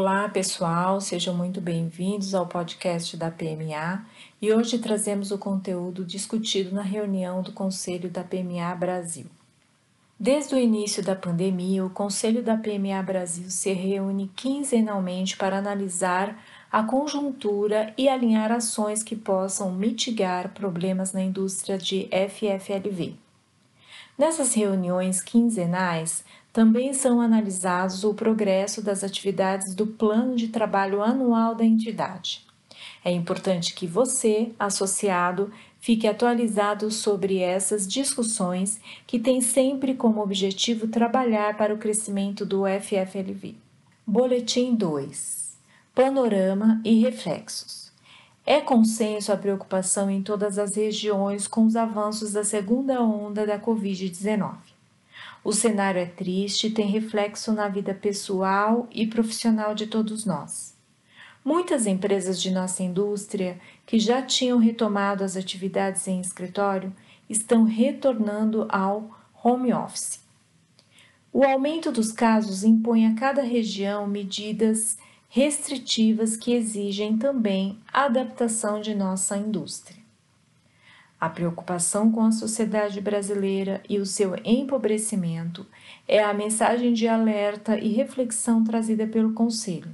Olá, pessoal, sejam muito bem-vindos ao podcast da PMA e hoje trazemos o conteúdo discutido na reunião do Conselho da PMA Brasil. Desde o início da pandemia, o Conselho da PMA Brasil se reúne quinzenalmente para analisar a conjuntura e alinhar ações que possam mitigar problemas na indústria de FFLV. Nessas reuniões quinzenais, também são analisados o progresso das atividades do plano de trabalho anual da entidade. É importante que você, associado, fique atualizado sobre essas discussões que têm sempre como objetivo trabalhar para o crescimento do FFLV. Boletim 2: Panorama e reflexos. É consenso a preocupação em todas as regiões com os avanços da segunda onda da Covid-19. O cenário é triste e tem reflexo na vida pessoal e profissional de todos nós. Muitas empresas de nossa indústria que já tinham retomado as atividades em escritório estão retornando ao home office. O aumento dos casos impõe a cada região medidas restritivas que exigem também a adaptação de nossa indústria. A preocupação com a sociedade brasileira e o seu empobrecimento é a mensagem de alerta e reflexão trazida pelo Conselho.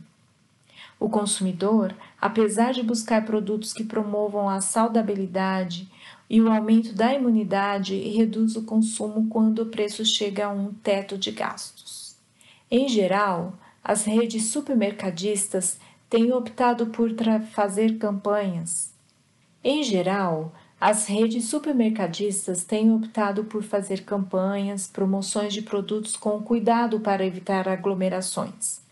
O consumidor, apesar de buscar produtos que promovam a saudabilidade e o aumento da imunidade, reduz o consumo quando o preço chega a um teto de gastos. Em geral, as redes supermercadistas têm optado por fazer campanhas. Em geral, as redes supermercadistas têm optado por fazer campanhas, promoções de produtos com cuidado para evitar aglomerações.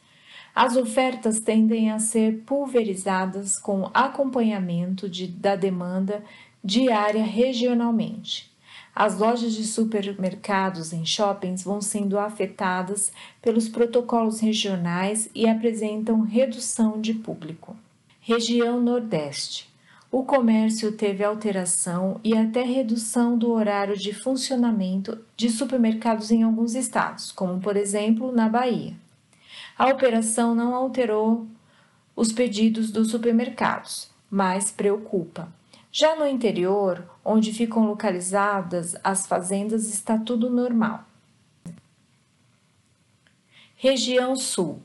As ofertas tendem a ser pulverizadas com acompanhamento de, da demanda diária regionalmente. As lojas de supermercados em shoppings vão sendo afetadas pelos protocolos regionais e apresentam redução de público. Região Nordeste o comércio teve alteração e até redução do horário de funcionamento de supermercados em alguns estados, como por exemplo na Bahia. A operação não alterou os pedidos dos supermercados, mas preocupa. Já no interior, onde ficam localizadas as fazendas, está tudo normal. Região Sul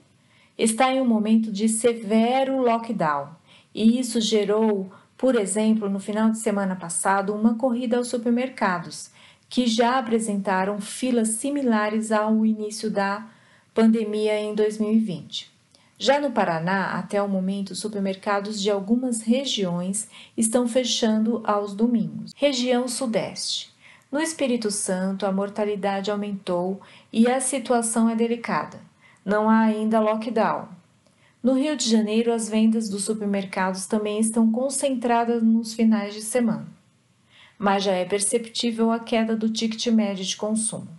está em um momento de severo lockdown e isso gerou por exemplo, no final de semana passado, uma corrida aos supermercados, que já apresentaram filas similares ao início da pandemia em 2020. Já no Paraná, até o momento, supermercados de algumas regiões estão fechando aos domingos. Região Sudeste. No Espírito Santo, a mortalidade aumentou e a situação é delicada. Não há ainda lockdown, no Rio de Janeiro, as vendas dos supermercados também estão concentradas nos finais de semana, mas já é perceptível a queda do ticket médio de consumo.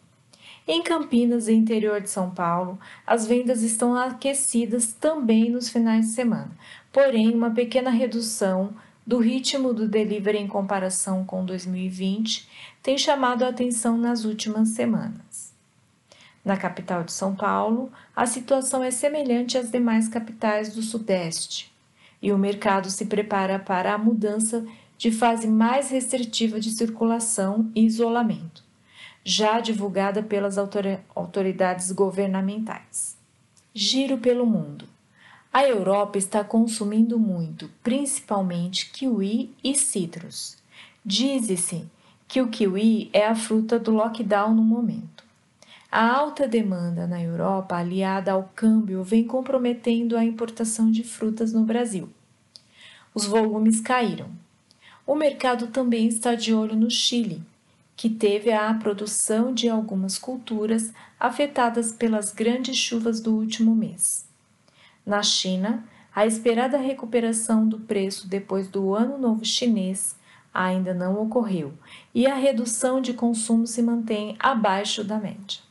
Em Campinas e interior de São Paulo, as vendas estão aquecidas também nos finais de semana, porém, uma pequena redução do ritmo do delivery em comparação com 2020 tem chamado a atenção nas últimas semanas. Na capital de São Paulo, a situação é semelhante às demais capitais do Sudeste e o mercado se prepara para a mudança de fase mais restritiva de circulação e isolamento, já divulgada pelas autoridades governamentais. Giro pelo mundo. A Europa está consumindo muito, principalmente kiwi e citros. Diz-se que o kiwi é a fruta do lockdown no momento. A alta demanda na Europa, aliada ao câmbio, vem comprometendo a importação de frutas no Brasil. Os volumes caíram. O mercado também está de olho no Chile, que teve a produção de algumas culturas afetadas pelas grandes chuvas do último mês. Na China, a esperada recuperação do preço depois do Ano Novo Chinês ainda não ocorreu e a redução de consumo se mantém abaixo da média.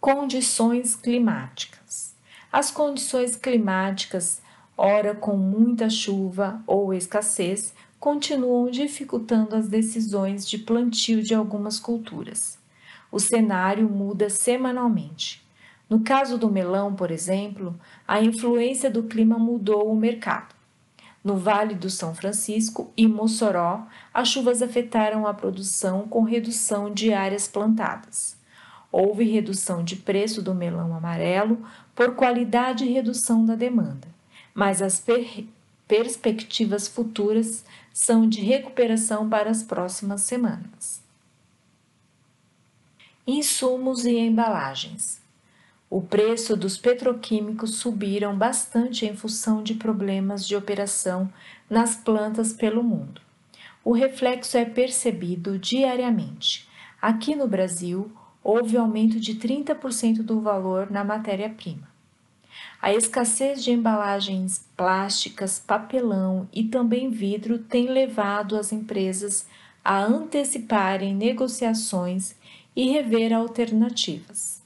Condições climáticas. As condições climáticas, ora com muita chuva ou escassez, continuam dificultando as decisões de plantio de algumas culturas. O cenário muda semanalmente. No caso do melão, por exemplo, a influência do clima mudou o mercado. No Vale do São Francisco e Mossoró, as chuvas afetaram a produção com redução de áreas plantadas. Houve redução de preço do melão amarelo por qualidade e redução da demanda, mas as per perspectivas futuras são de recuperação para as próximas semanas. Insumos e embalagens. O preço dos petroquímicos subiram bastante em função de problemas de operação nas plantas pelo mundo. O reflexo é percebido diariamente. Aqui no Brasil, houve aumento de 30% do valor na matéria-prima. A escassez de embalagens plásticas, papelão e também vidro tem levado as empresas a anteciparem negociações e rever alternativas.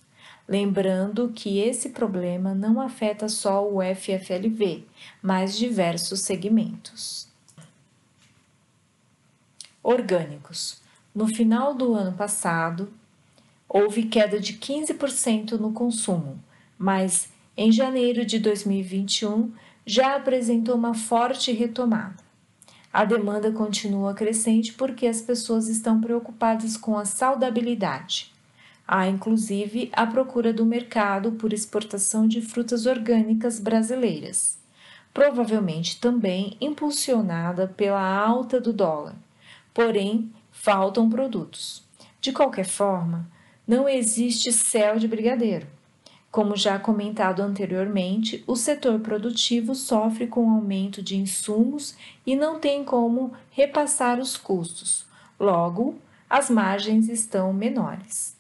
Lembrando que esse problema não afeta só o FFLV, mas diversos segmentos. Orgânicos. No final do ano passado, houve queda de 15% no consumo, mas em janeiro de 2021 já apresentou uma forte retomada. A demanda continua crescente porque as pessoas estão preocupadas com a saudabilidade. Há inclusive a procura do mercado por exportação de frutas orgânicas brasileiras, provavelmente também impulsionada pela alta do dólar. Porém, faltam produtos. De qualquer forma, não existe céu de brigadeiro. Como já comentado anteriormente, o setor produtivo sofre com o aumento de insumos e não tem como repassar os custos. Logo, as margens estão menores.